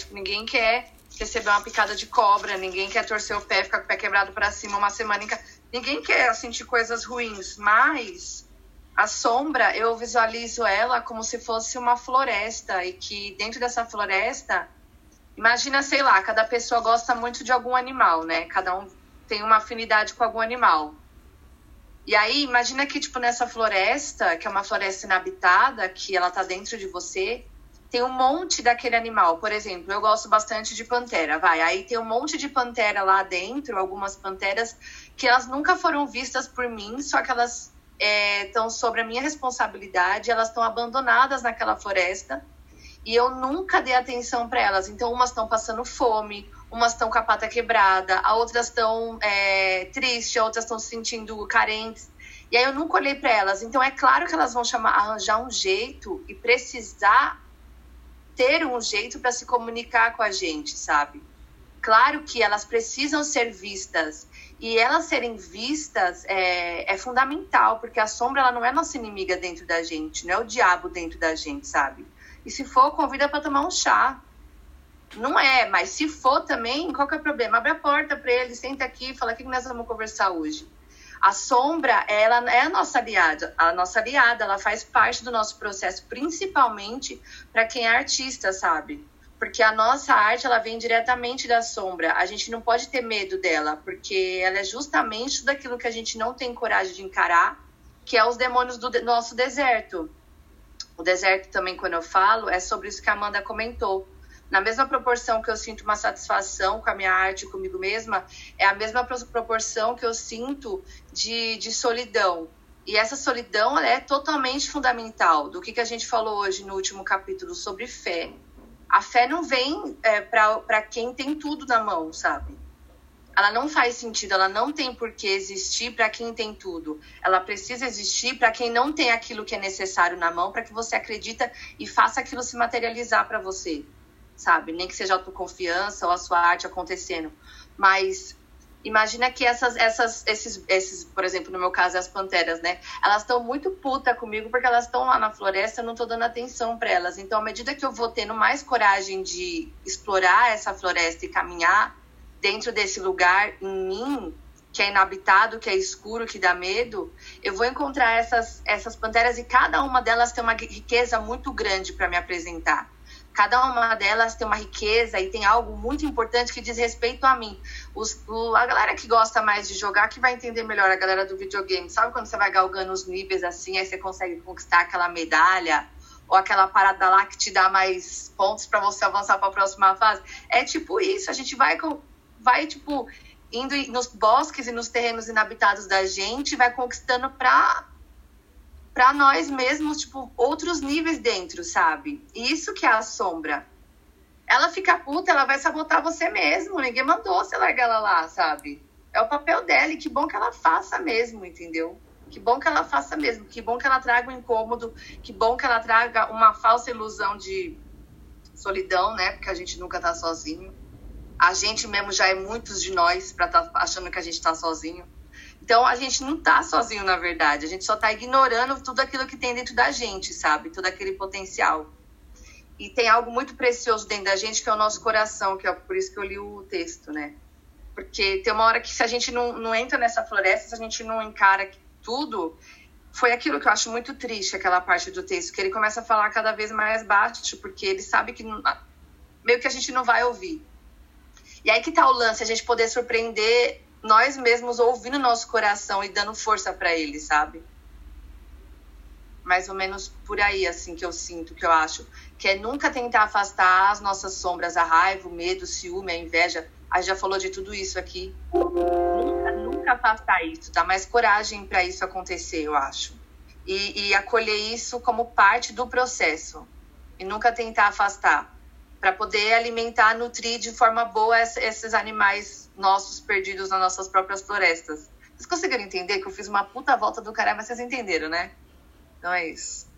Tipo, ninguém quer receber uma picada de cobra, ninguém quer torcer o pé, ficar com o pé quebrado para cima uma semana em casa. Ninguém quer sentir coisas ruins, mas a sombra, eu visualizo ela como se fosse uma floresta e que dentro dessa floresta, imagina, sei lá, cada pessoa gosta muito de algum animal, né? Cada um tem uma afinidade com algum animal. E aí, imagina que, tipo, nessa floresta, que é uma floresta inabitada, que ela tá dentro de você, tem um monte daquele animal. Por exemplo, eu gosto bastante de pantera, vai. Aí tem um monte de pantera lá dentro, algumas panteras que elas nunca foram vistas por mim, só que elas estão é, sobre a minha responsabilidade, elas estão abandonadas naquela floresta e eu nunca dei atenção para elas. Então, umas estão passando fome, umas estão com a pata quebrada, a outras estão é, tristes, outras estão se sentindo carentes. E aí eu nunca olhei para elas. Então, é claro que elas vão chamar, arranjar um jeito e precisar ter um jeito para se comunicar com a gente, sabe? Claro que elas precisam ser vistas e elas serem vistas é, é, fundamental, porque a sombra ela não é nossa inimiga dentro da gente, não é o diabo dentro da gente, sabe? E se for, convida para tomar um chá. Não é, mas se for também, qual que é o problema? Abre a porta para ele, senta aqui, fala o que nós vamos conversar hoje. A sombra, ela é a nossa aliada. A nossa aliada, ela faz parte do nosso processo, principalmente para quem é artista, sabe? Porque a nossa arte, ela vem diretamente da sombra. A gente não pode ter medo dela, porque ela é justamente daquilo que a gente não tem coragem de encarar, que é os demônios do nosso deserto. O deserto também, quando eu falo, é sobre isso que a Amanda comentou na mesma proporção que eu sinto uma satisfação com a minha arte comigo mesma, é a mesma proporção que eu sinto de, de solidão. E essa solidão é totalmente fundamental do que, que a gente falou hoje no último capítulo sobre fé. A fé não vem é, para quem tem tudo na mão, sabe? Ela não faz sentido, ela não tem por que existir para quem tem tudo. Ela precisa existir para quem não tem aquilo que é necessário na mão, para que você acredita e faça aquilo se materializar para você sabe? Nem que seja a tua confiança ou a sua arte acontecendo. Mas imagina que essas, essas, esses, esses, por exemplo, no meu caso, as panteras, né? Elas estão muito puta comigo porque elas estão lá na floresta, eu não tô dando atenção para elas. Então, à medida que eu vou tendo mais coragem de explorar essa floresta e caminhar dentro desse lugar em mim, que é inabitado, que é escuro, que dá medo, eu vou encontrar essas, essas panteras e cada uma delas tem uma riqueza muito grande para me apresentar. Cada uma delas tem uma riqueza e tem algo muito importante que diz respeito a mim. Os, a galera que gosta mais de jogar que vai entender melhor a galera do videogame. Sabe quando você vai galgando os níveis assim, aí você consegue conquistar aquela medalha ou aquela parada lá que te dá mais pontos para você avançar para a próxima fase? É tipo isso, a gente vai vai tipo indo nos bosques e nos terrenos inabitados da gente, vai conquistando para para nós mesmos, tipo, outros níveis dentro, sabe? Isso que é a sombra. Ela fica puta, ela vai sabotar você mesmo. Ninguém mandou você largar ela lá, sabe? É o papel dela e que bom que ela faça mesmo, entendeu? Que bom que ela faça mesmo, que bom que ela traga um incômodo, que bom que ela traga uma falsa ilusão de solidão, né? Porque a gente nunca tá sozinho. A gente mesmo já é muitos de nós para tá achando que a gente tá sozinho. Então a gente não tá sozinho, na verdade. A gente só tá ignorando tudo aquilo que tem dentro da gente, sabe? Todo aquele potencial. E tem algo muito precioso dentro da gente, que é o nosso coração, que é por isso que eu li o texto, né? Porque tem uma hora que se a gente não, não entra nessa floresta, se a gente não encara tudo, foi aquilo que eu acho muito triste, aquela parte do texto, que ele começa a falar cada vez mais baixo, porque ele sabe que não, meio que a gente não vai ouvir. E aí que tá o lance, a gente poder surpreender nós mesmos ouvindo nosso coração e dando força para ele, sabe? Mais ou menos por aí, assim, que eu sinto, que eu acho. Que é nunca tentar afastar as nossas sombras, a raiva, o medo, o ciúme, a inveja. A gente já falou de tudo isso aqui. Nunca, nunca afastar isso. Dar mais coragem para isso acontecer, eu acho. E, e acolher isso como parte do processo. E nunca tentar afastar. Para poder alimentar, nutrir de forma boa esses animais nossos perdidos nas nossas próprias florestas. Vocês conseguiram entender que eu fiz uma puta volta do caramba, mas vocês entenderam, né? Então é isso.